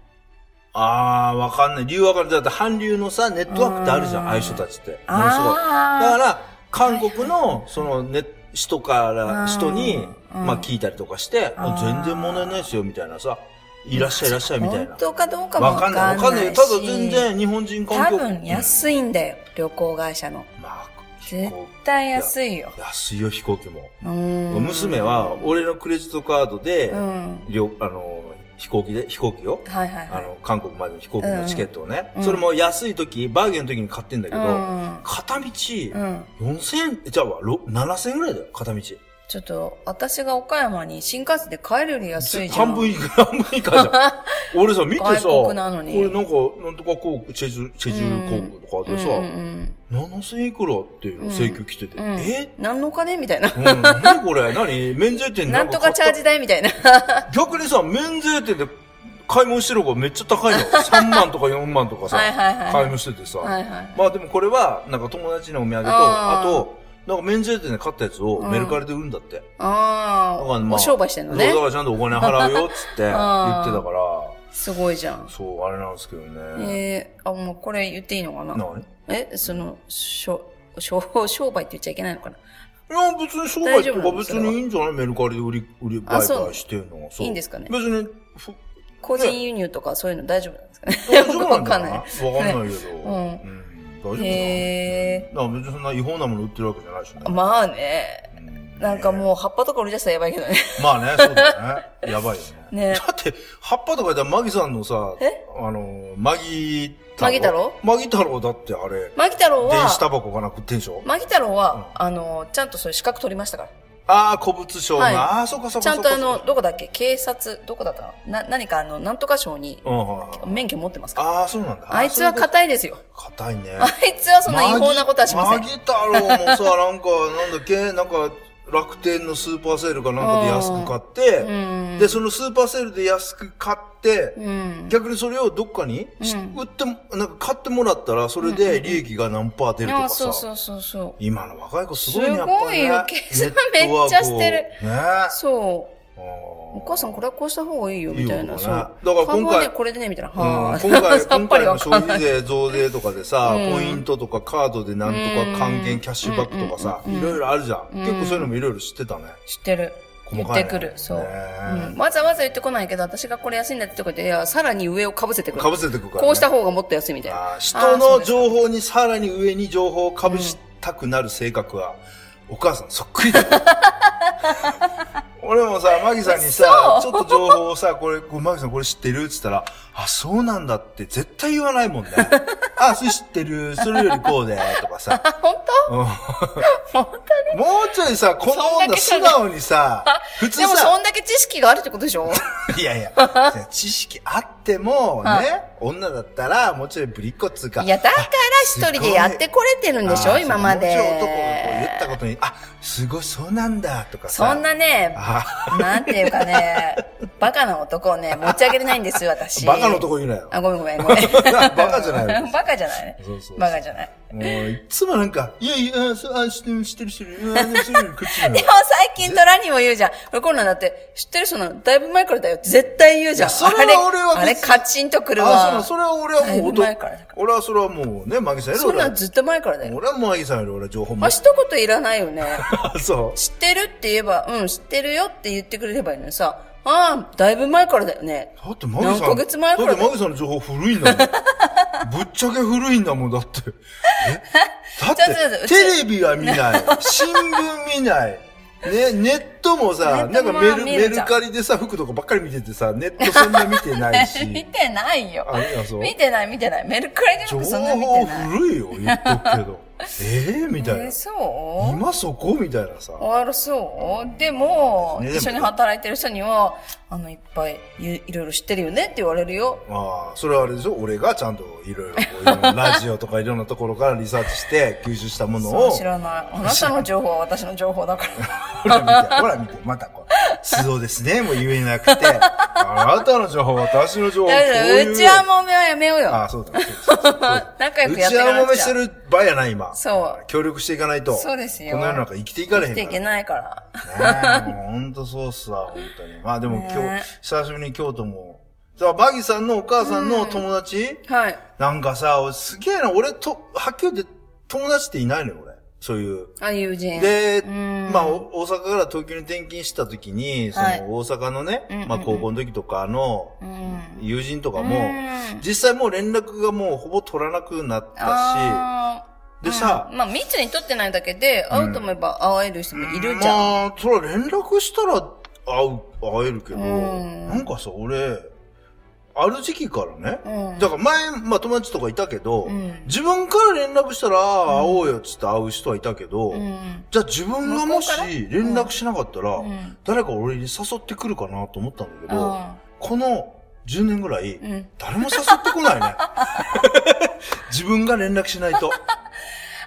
ああ、わかんない。理由わかんない。だって韓流のさ、ネットワークってあるじゃん、うんああいう人たちって。ものすごい。だかあら、韓国の、その、ね、人から、うん人に、うんまあ、聞いたりとかして、全然問題ないですよ、みたいなさ、いらっしゃいいらっしゃい、みたいな本。当かどうかもわわかんない。わかんない。ただ全然日本人観多光分安いんだよ。旅行会社の。まあ、絶対安いよ。安いよ、飛行機も。うん。娘は、俺のクレジットカードで、あの、飛行機で、飛行機よ。はいはいはい。あの、韓国までの飛行機のチケットをね。うんそれも安い時、バーゲンの時に買ってんだけど、うん。片道、うん。4000、じゃあ、ろ7000円ぐらいだよ、片道。ちょっと、私が岡山に新幹線で帰るより安いじゃん。半分以下、半分以下じゃん。俺さ、見てさ、外国なのにこれなんか、なんとか航空、チェジュ、チェジュ航空とかでさ、うんうん7000いくらっていう請求来てて、うん。え？何のお金？みたいな。うん、何これ？何？免税店でなんとかチャージ代みたいな。逆にさ、免税店で買い物してる方がめっちゃ高いの。3万とか4万とかさ、はいはいはい買い物しててさ。はいはい。まあでもこれは、なんか友達のお土産と、あと、なんか免税店で買ったやつをメルカリで売るんだって。ああ、だからまあお商売してんのねだ。からちゃんとお金払うよっつって言ってたから、すごいじゃん。そう、あれなんですけどね。えー、あ、もうこれ言っていいのかな？何え、その、しょ、しょ、商売って言っちゃいけないのかな？いや、別に商売とか別にいいんじゃない？メルカリで売り、売り、売買してんのは。そういいんですかね？別に、ふ個人輸入とかそういうの大丈夫なんですかね？大丈夫なん わかんない。だわかんないけど。ん うん。大丈夫から別にそんな違法なもの売ってるわけじゃないしね。まあね。うんなんかもう葉っぱとか売り出したらやばいけどね。まあね、そうだよね。やばいよね。ねだって、葉っぱとか言ったらマギさんのさ、え？あの、マギマギ太郎？マギ太郎だってあれ、マギ太郎電子タは、バコかな食ってんでしょ？マギ太郎は、あの、ちゃんとそういう資格取りましたから。ああ、古物商が、はいああ、そうかそうちかそうか。ゃんとあの、どこだっけ？警察、どこだった？のな、何かあの、なんとか省に免許持ってますか？ら。ああ、そうなんだ。あいつは硬硬いですよ。硬いね。あいつはそんな違法なことはしません。マギ太郎もさ、なんか、なんだっけ、なんか、楽天のスーパーセールかなんかで安く買って、うん。で、そのスーパーセールで安く買って、うん。逆にそれをどっかに、しうん売っても、なんか買ってもらったら、それで利益が何パー出るとかあ、そうさ。そうそうそう。今の若い子すごいね、やっぱり、ね。すごいよ計算 めっちゃしてるねそう。おお母さんこれはこうした方がいいよ、みたいな。いいそう。だから今回これでね、みたいな。うん今回、今回の。消費税増税とかでさ、うんポイントとかカードでなんとか還元キャッシュバックとかさ、いろいろあるじゃん。結構そういうのもいろいろ知ってたね。知ってる。ねってくる。そう。ねうんわざわざ言ってこないけど、私がこれ安いんだってとこで、いや、さらに上を被せてくる。かぶせてくから、ね。こうした方がもっと安いみたいな。人の情報にさらに上に情報をかぶしたくなる性格は、お母さんそっくりだよ。俺もさ、マギさんにさ、ちょっと情報をさ、これ、これマギさんこれ知ってる？って言ったら、あ、そうなんだって絶対言わないもんね。あ、それ知ってる？それよりこうで、とかさ。本うん当本当に？もうちょいさ、この女素直にさ、普通でもそさ、んだけ知識があるってことでしょ？いやいや、知識あってもはね、女だったら、もうちょいぶりっ子っつうか。いや、だから一人でやってこれてるんでしょ？今まで。もうちょい男がこう言ったことに、あ、すごいそうなんだ、とかさ。そんなね、あなんていうかね、バカな男をね、持ち上げれないんですよ、私。バカのとこ言うなよ。あ、ごめんごめんごめん。バカじゃないよ バカじゃないね。そうそうそうバカじゃない。もう、いつもなんか、いやいや、あそうあ、知ってる、知ってる、知ってる。あ、知ってる、こっちでも最近トラにも言うじゃん。俺こんなんだって、知ってる？その、だいぶ前からだよ絶対言うじゃん。それは俺はあれ、あれカチンとくるあ、わ。そうそれは俺はもう男前から俺はそれはもうね、マギさんよりそんなんずっと前からだよ。俺はマギさんより俺は情報もまあ、。一言いらないよね。あ、そう。知ってるって言えば、うん、知ってるよって言ってくれればいいのにさ、ああ、だいぶ前からだよね。だってマギさん。何ヶ月前からだってマギさんの情報古いんだもん。ぶっちゃけ古いんだもん、だって。え？だって、テレビは見ない。新聞見ない。ね、ネットもさ、なんかメル、メルカリでさ、服とかばっかり見ててさ、ネットそんな見てない見し。てないよあ、いや、そう。見てない見てない。メルカリで情もそんな見て報ない。古いよ、言っとくけど。ええみたいなえー。そう？今そこ？みたいなさ。あら、そう？でも、ね一緒に働いてる人には、あの、いっぱいいいろいろ知ってるよねって言われるよ。まあ、それはあれでしょ？俺がちゃんといろいろラジオとかいろんなところからリサーチして吸収したものを。知らない。あなたの情報は私の情報だから。ほら見て、ほら見て、またこう、そうですね、もう言えなくて、あなたの情報、私の情報、こういう。うちはもめはやめようよ。あそうだ、そうだそうだ。仲良くやってうちはもめしてる場合やない、今。そう協力していかないと。そうですよこの世の中生きていかれへんから。生きていけないから。ねえ、もうほんとそうっすわ、本当に。まあでも今ね日、久しぶりに京都も、さあ、バギさんのお母さんの友達、はい。なんかさ、俺すげえな、俺と、はっきり言って友達っていないのよ、俺。そういう。あ、友人。で、んまあ、お大阪から東京に転勤した時に、そのはい大阪のね、うんうんうんまあ高校の時とかのうん。友人とかも、うん実際もう連絡がもうほぼ取らなくなったし、あでさ、うんまあ密に取ってないだけで、会うと思えば会える人もいるじゃん。まあ、それは連絡したら会う、会えるけど、うんなんかさ、俺、ある時期からね、うんだから前、まあ友達とかいたけど、うん自分から連絡したら、会おうよっつって会う人はいたけど、うん。じゃあ自分がもし連絡しなかったら、うん誰か俺に誘ってくるかなと思ったんだけど、あこの10年ぐらい。誰も誘ってこないね。自分が連絡しないと。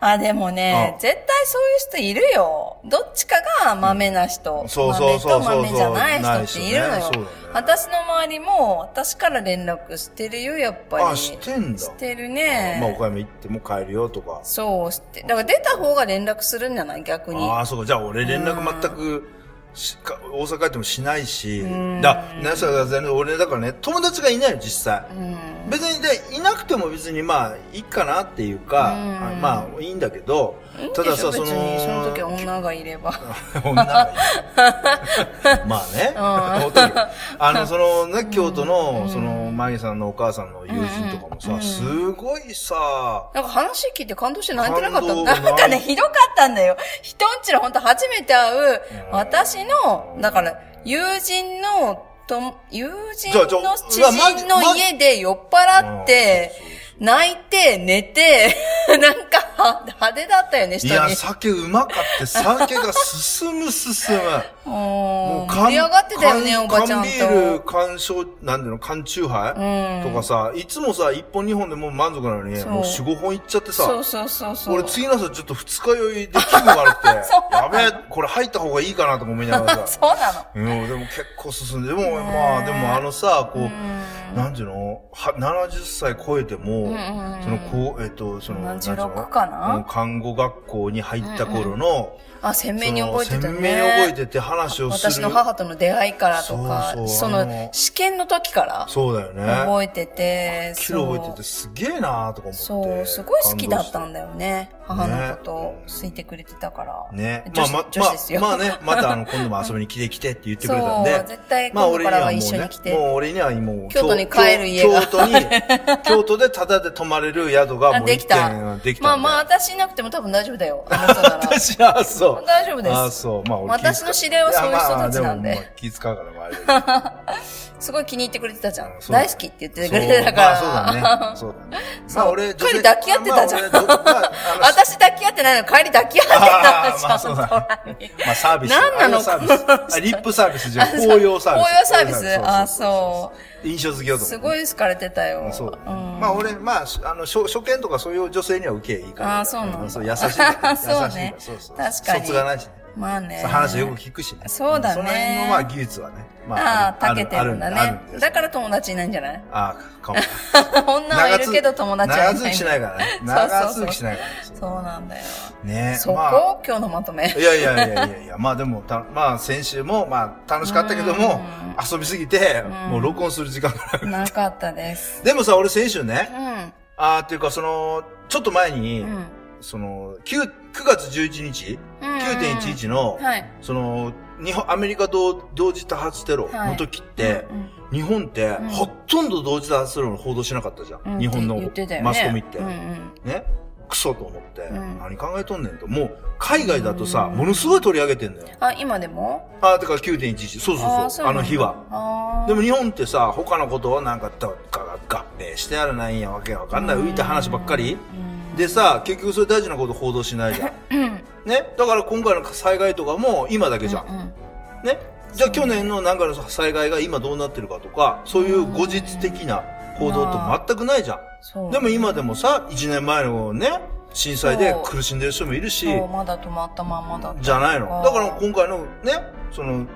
あ、でもねう、ん絶対そういう人いるよ。どっちかが豆な人。そうそうそうそう豆と豆じゃない人っているのよ。ね私の周りも、私から連絡してるよ、やっぱり。あ、してんだ。してるまあ、ね。岡山行っても帰るよとか。そうして。だから出た方が連絡するんじゃない？逆に。ああ、そうか。じゃあ俺連絡全くしか、大阪帰ってもしないしん。だ、ね、それは全然俺だからね、友達がいないよ、実際。うん。別にで、いなくても別にまあ、いいかなっていうか、まあ、いいんだけど、たださ、その、その時は女がいれば。女がいる。まあね。本当にあの、そのね、京都の、その、マギさんのお母さんの友人とかもさ、すごいさ、なんか話聞いて感動して泣いてなかった。なんかね、ひどかったんだよ。人んちのほんと初めて会う、うん。私の、だから、友人の、と、友人の知人の家で酔っ払って、泣いて、寝て、なんか派手だったよね、人に。いや、酒うまかって、酒が進む進む。もう、缶盛り上がってたよね、缶おばちゃんと。缶ビール、缶焼、なんていうの、缶チューハイ、うんとかさ、いつもさ、1本2本でもう満足なのに、もう4、5本いっちゃってさ、そうそうそうそう。俺次の朝ちょっと二日酔いで気分悪くて、やべえ、これ入った方がいいかなとか思いながらさ。そうなの。うん、でも結構進んで、でもまあ、でもあのさ、こう、なんていうの？は、70歳超えても、その、こう、えっと、その、なんていうの？76かな？うん看護学校に入った頃の、あ、鮮明に覚えてたね。鮮明に覚えてて話をする。私の母との出会いからとか、そうそうそあのの試験の時からそうだよね。覚えてて、キロ覚えててすげえなーとか思って。そう、すごい好きだったんだ。だよね。母のことを好いてくれてたから。ね。まあ、女子ですよ。まあ、まあね、またあの、今度も遊びに来て来てって言ってくれたんで。そう絶対今度からは一緒に来てまあ俺にはもう俺にはもう、京都に帰る家が京都に、京都でタダで泊まれる宿がもう一できた軒できた。まあまあ、私いなくても多分大丈夫だよ。あの人なら。私は、そう。大丈夫です。あそう。まあ俺私の知り合いはそういう人たちなんで。まあ気使うから、まああれすごい気に入ってくれてたじゃん。そう大好きって言ってくれてたから。そうまあ そうだね。そうだね。まあ俺、帰り抱き合ってたじゃんまあ 私抱き合ってないの、帰り抱き合ってたじゃん。まあそうだ空にまあサービス。何なの？サービス。あリップサービスじゃん。法要サービス。法要サービスあ、うそう。印象付けようと思すごい好かれてたよ。そう。んまあ俺、まあ、あの、初初見とかそういう女性には受けいいから。あーそうなんだそう、優しいから。そうね優しいからそうそう。確かに卒がないしね。まあね。話よく聞くしね。そうだねその辺のまあ技術はね。まああ、あ、たけてるんだねだから友達いないんじゃない？ああ、かも。女はいるけど友達はいない。長続きしないからね。長続きしないからね。そうなんだよ。ねそこ、まあ今日のまとめ。いやいやいやいやいや、まあでも、たまあ先週も、まあ楽しかったけども、遊びすぎて、もう録音する時間がなかったです。でもさ、俺先週ね、うん。あーっていうかその、ちょっと前に、うん。その、9、9月11日、うん9.11の、はい。その、日本、アメリカ同同時多発テロの時って、うん日本って、んほとんど同時多発テロの報道しなかったじゃん。うん日本のマスコミって。うんうん。ね？クソと思って、ん何考えとんねんと。もう、海外だとさ、ものすごい取り上げてんだよ。あ、今でも？あ、てか9.11。そうそうそう。あの日は。でも日本ってさ、他のことをなんか合併してやらないんやわけわかんない浮いた話ばっかり。でさ、結局それ大事なこと報道しないじゃん。ね？だから今回の災害とかも今だけじゃん。うん。ね？じゃあ去年のなんかの災害が今どうなってるかとか、そういう後日的な報道と全くないじゃん。そう。でも今でもさ、1年前のね、震災で苦しんでる人もいるし、まだ止まったまんまだ。じゃないの。だから今回のね、その、うん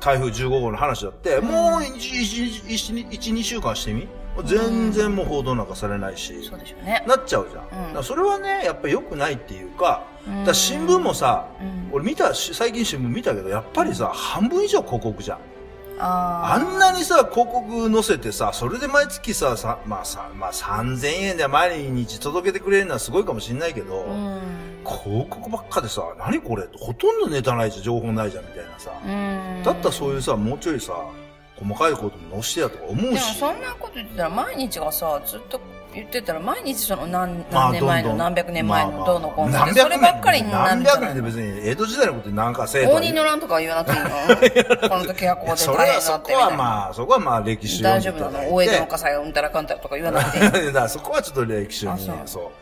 台風15号の話だって、もう1、1、2週間してみ？全然もう報道なんかされないし、そうでしょうね。なっちゃうじゃん。うんそれはね、やっぱり良くないっていうか、うんだ新聞もさ、うん俺見たし、最近新聞見たけど、やっぱりさ、半分以上広告じゃん。ああんなにさ、広告載せてさ、それで毎月さ、さまあさ、まあ3000円で毎日届けてくれるのはすごいかもしんないけど。広告ばっかでさ、何これ？ほとんどネタないじゃん、情報ないじゃん、みたいなさ。うん。だったらそういうさ、もうちょいさ、細かいことも載してやとか思うでもし。そんなこと言ってたら毎日がさ、ずっと言ってたら毎日その何まあ何年前の何百年前のどうのこうのそればっかりになる何百年で別に江戸時代のことになんかせえと応仁の乱とかは言わなくていいの？この時はここでそれ大変だはそこはってみたいな。まあ、そこはまあ歴史を大丈夫なの？大江戸の火災がうんたらかんたらとか言わなくていい。だからそこはちょっと歴史にあそう。そ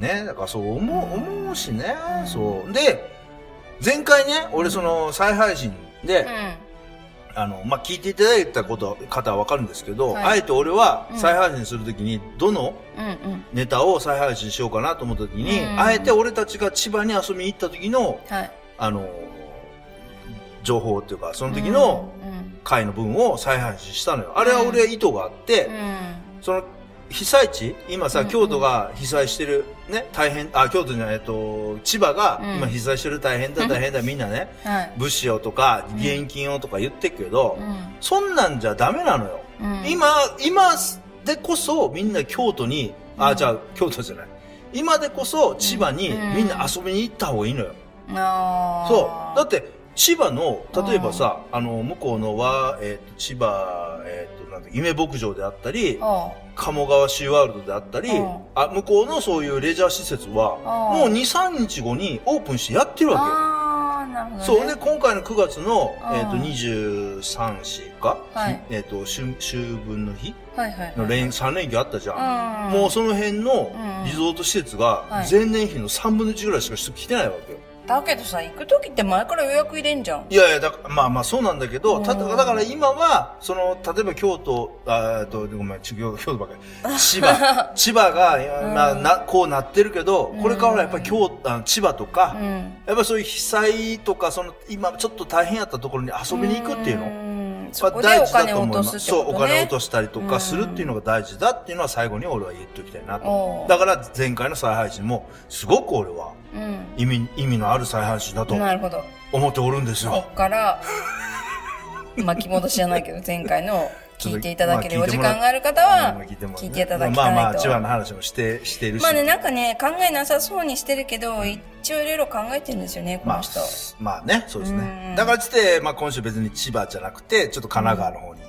う。ね、だからそう思う、思うしね、そう。で、前回ね、俺その再配信で、うあの、まあ、聞いていただいたこと、方はわかるんですけど、はいあえて俺はうん再配信するときに、どのん。うんうん。ネタを再配信しようかなと思ったときに、うんあえて俺たちが千葉に遊びに行った時の、はい。あの、情報っていうか、その時のうん。回の分を再配信したのよ。あれは俺意図があって、うん。その、被災地？今さ、うん京都が被災してる、ね、大変、あ、京都じゃない、えっと、千葉がうん今被災してる大変だ、大変だ、みんなね、はい。物資をとか、義援金をとか言ってるけど、うん。そんなんじゃダメなのよ。うん今、今でこそみんな京都に、あ、じゃあ京都じゃない。今でこそ千葉にうんみんな遊びに行った方がいいのよ。そう。だって、千葉の、例えばさ、あの、向こうのは、えっ、と、千葉、えっ、と、なんだ、夢牧場であったり、あ鴨川シーワールドであったりうん、あ、向こうのそういうレジャー施設は、うんもう2、3日後にオープンしてやってるわけよ。あー、なるほどね。そう。で、今回の9月の、うんえっ、と、23日か、はいえっ、と、秋、秋分の日はいはい。の連、3連休あったじゃん。うん。もうその辺のうんリゾート施設がはい前年比の3分の1ぐらいしか人来てないわけよ。だけどさ、行く時って前から予約入れんじゃん。いやいや、だまあまあそうなんだけど、たうんだから今は、その、例えば京都、あえっと、ごめん、ち京京都ばっかり。千葉、千葉が、まあ、な、こうなってるけど、これからはやっぱり京都、千葉とか、うん。やっぱりそういう被災とか、その、今ちょっと大変やったところに遊びに行くっていうの。んまそあこでお金を落とすってそう。お金を落としたりとかするっていうのが大事だっていうのは最後に俺は言っておきたいなと。だから前回の再配信も、すごく俺はうん。意味、意味のある再配信だとなるほど。思っておるんですこよ。っから、巻き戻しじゃないけど、前回の聞いていただけるお時間がある方まはあ聞いていただきたいと。まあまあ、千葉の話もして、してるし。まあね、なんかね、考えなさそうにしてるけど、一応いろいろ考えてるんですよね、こまあの人。、まあね、そうですうんね。だからつって、まあ今週別に千葉じゃなくて、ちょっと神奈川の方に。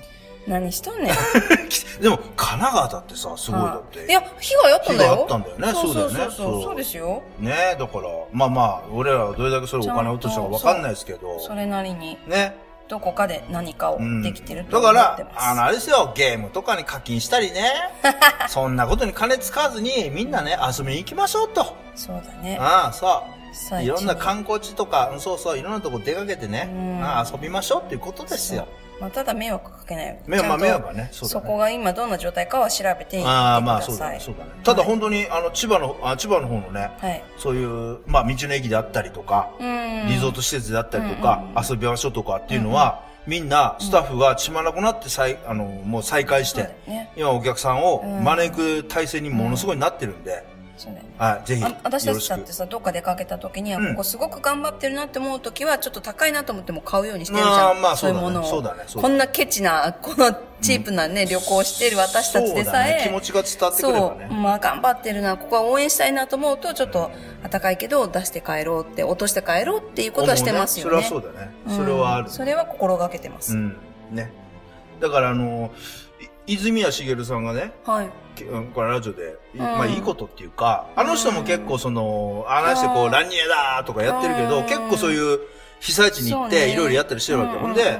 何しとんねん。でも、神奈川だってさ、すごいだって。いや、被害あったんだよ。被害あったんだよねそうだよねそう。そうですよ。ねだから、まあまあ、俺らはどれだけそれお金を落としたかわかんないですけど。それなりに、ね。どこかで何かをうんできてるとだか思ってま、す。らあの、あれですよ、ゲームとかに課金したりね。そんなことに金使わずに、みんなね、遊びに行きましょうと。そうだね。ああ、そう。最いろんなに観光地とか、うんそうそう、いろんなとこ出かけてね、うんああ遊びましょうっていうことですよ。まあ、ただ迷惑かけないよ。迷惑ちゃんとまあ迷惑はねそねそこが今どんな状態かは調べていってください。ああ、まあそうだね、そうだね。ただ本当に、あの、千葉の、あ千葉の方のね、はい。そういう、まあ道の駅であったりとか、うん。リゾート施設であったりとか、うん遊び場所とかっていうのは、みんな、スタッフが血まなくなって再、あの、もう再開してよ、ね。今お客さんをうん招く体制にものすごいなってるんで、そうだよね。はい、ぜひ、私たちだって。さ、どっか出かけた時には、うんここすごく頑張ってるなって思う時は、ちょっと高いなと思っても買うようにしてるじまあゃん。まあそうだねそういうものを。そうだねこんなケチな、このチープなね、旅行をしている私たちでさえ、気持ちが伝わってくればねそう、まあ頑張ってるな、ここは応援したいなと思うと、ちょっと、高いけど出して帰ろうって、落として帰ろうっていうことはしてますよね。それはそうだね。うんそれはある。それは心がけてます。うん。ね。だからあの、い泉谷しげるさんがね、はい。これラジオで、いうんまあいいことっていうか、あの人も結構その、あの人こう、うんランニエだーとかやってるけど、うん結構そういう被災地に行っていろいろやったりしてるわけ。うんほんで、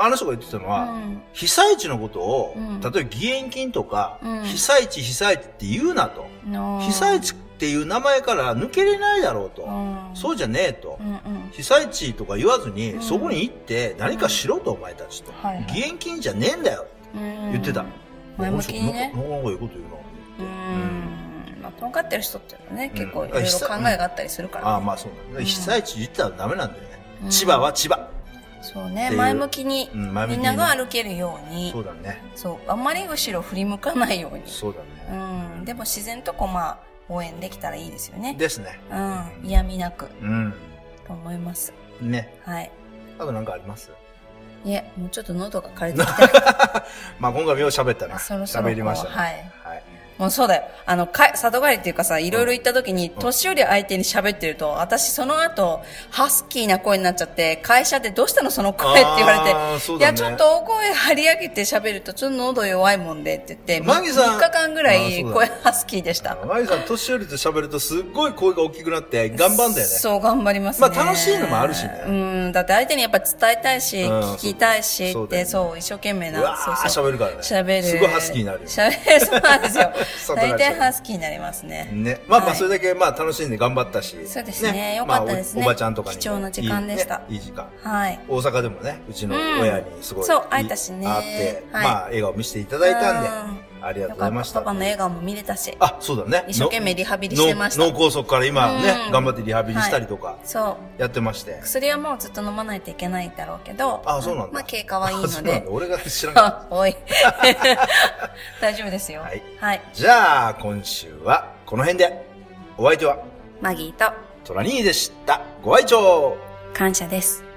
あの人が言ってたのは、うん被災地のことを、うん例えば義援金とか、うん被災地被災地って言うなと。の被災地っていう名前から抜けれないだろうと。うんそうじゃねえと。うんうん。被災地とか言わずに、うんそこに行って何かしろと、お前たちと。はいはい義援金じゃねえんだよ。うん言ってた。前向きにね。なかなかいいこと言ううな。ん。まあ、とんかってる人っていうのはね、結構いうんろいろ考えがあったりするから、ねああ、まあそうだね。被災地言ったらダメなんだよね。うん千葉は千葉。そうね、前向きに、みんなが歩けるようにそうだね。そう、あんまり後ろ振り向かないように。そうだうね。ん。でも自然とこう、まあ、応援できたらいいですよね。ですね。うん。嫌味なく、うん。と思います。ね。はい。あとなんかあります？いえ、もうちょっと喉が枯れてきた。まあ今回もよう喋ったな。そろそろこう喋りましたね。はい。はい。もうそうだよ。あの、か、里帰りっていうかさ、いろいろ行った時に、年寄り相手に喋ってると、私その後、ハスキーな声になっちゃって、会社でどうしたのその声って言われて、ねいや、ちょっと大声張り上げて喋ると、ちょっと喉弱いもんでって言って、マギさん3日間ぐらあい声ハスキーでした。マギさん、年寄りと喋るとすっごい声が大きくなって、頑張んだよね。そう、頑張りますね。まあ楽しいのもあるしねうん、だって相手にやっぱ伝えたいし、うん聞きたいしって、そうねそう、一生懸命な。うわそうーそう喋るからね。喋る。すごいハスキーになるよ。喋る、そうなんですよ。大体ハスキーになりますね。ね。まあまあ、はいそれだけ、まあ楽しんで頑張ったし。そうですねよかったですねまあおおばちゃんとかにも。貴重な時間でしたいい時間。はい。大阪でもね、うちの親にすごい、うんそう会えたしね会って、はいまあ、笑顔見せていただいたんで、うんありがとう。ございました。パパの笑顔も見れたし。あ、そうだね。一生懸命リハビリしてましたの脳脳梗塞から今ね、うん頑張ってリハビリしたりとか、そう。やってまして。薬はもうずっと飲まないといけないだろうけど。あ、そうなんだ。まあ、経過はいいので。俺が知らなかっ あ、おい。大丈夫ですよ。はいはい。た。じゃあ、今週はこの辺で。お相手は、マギーとトラニーでした。ご愛聴感謝です。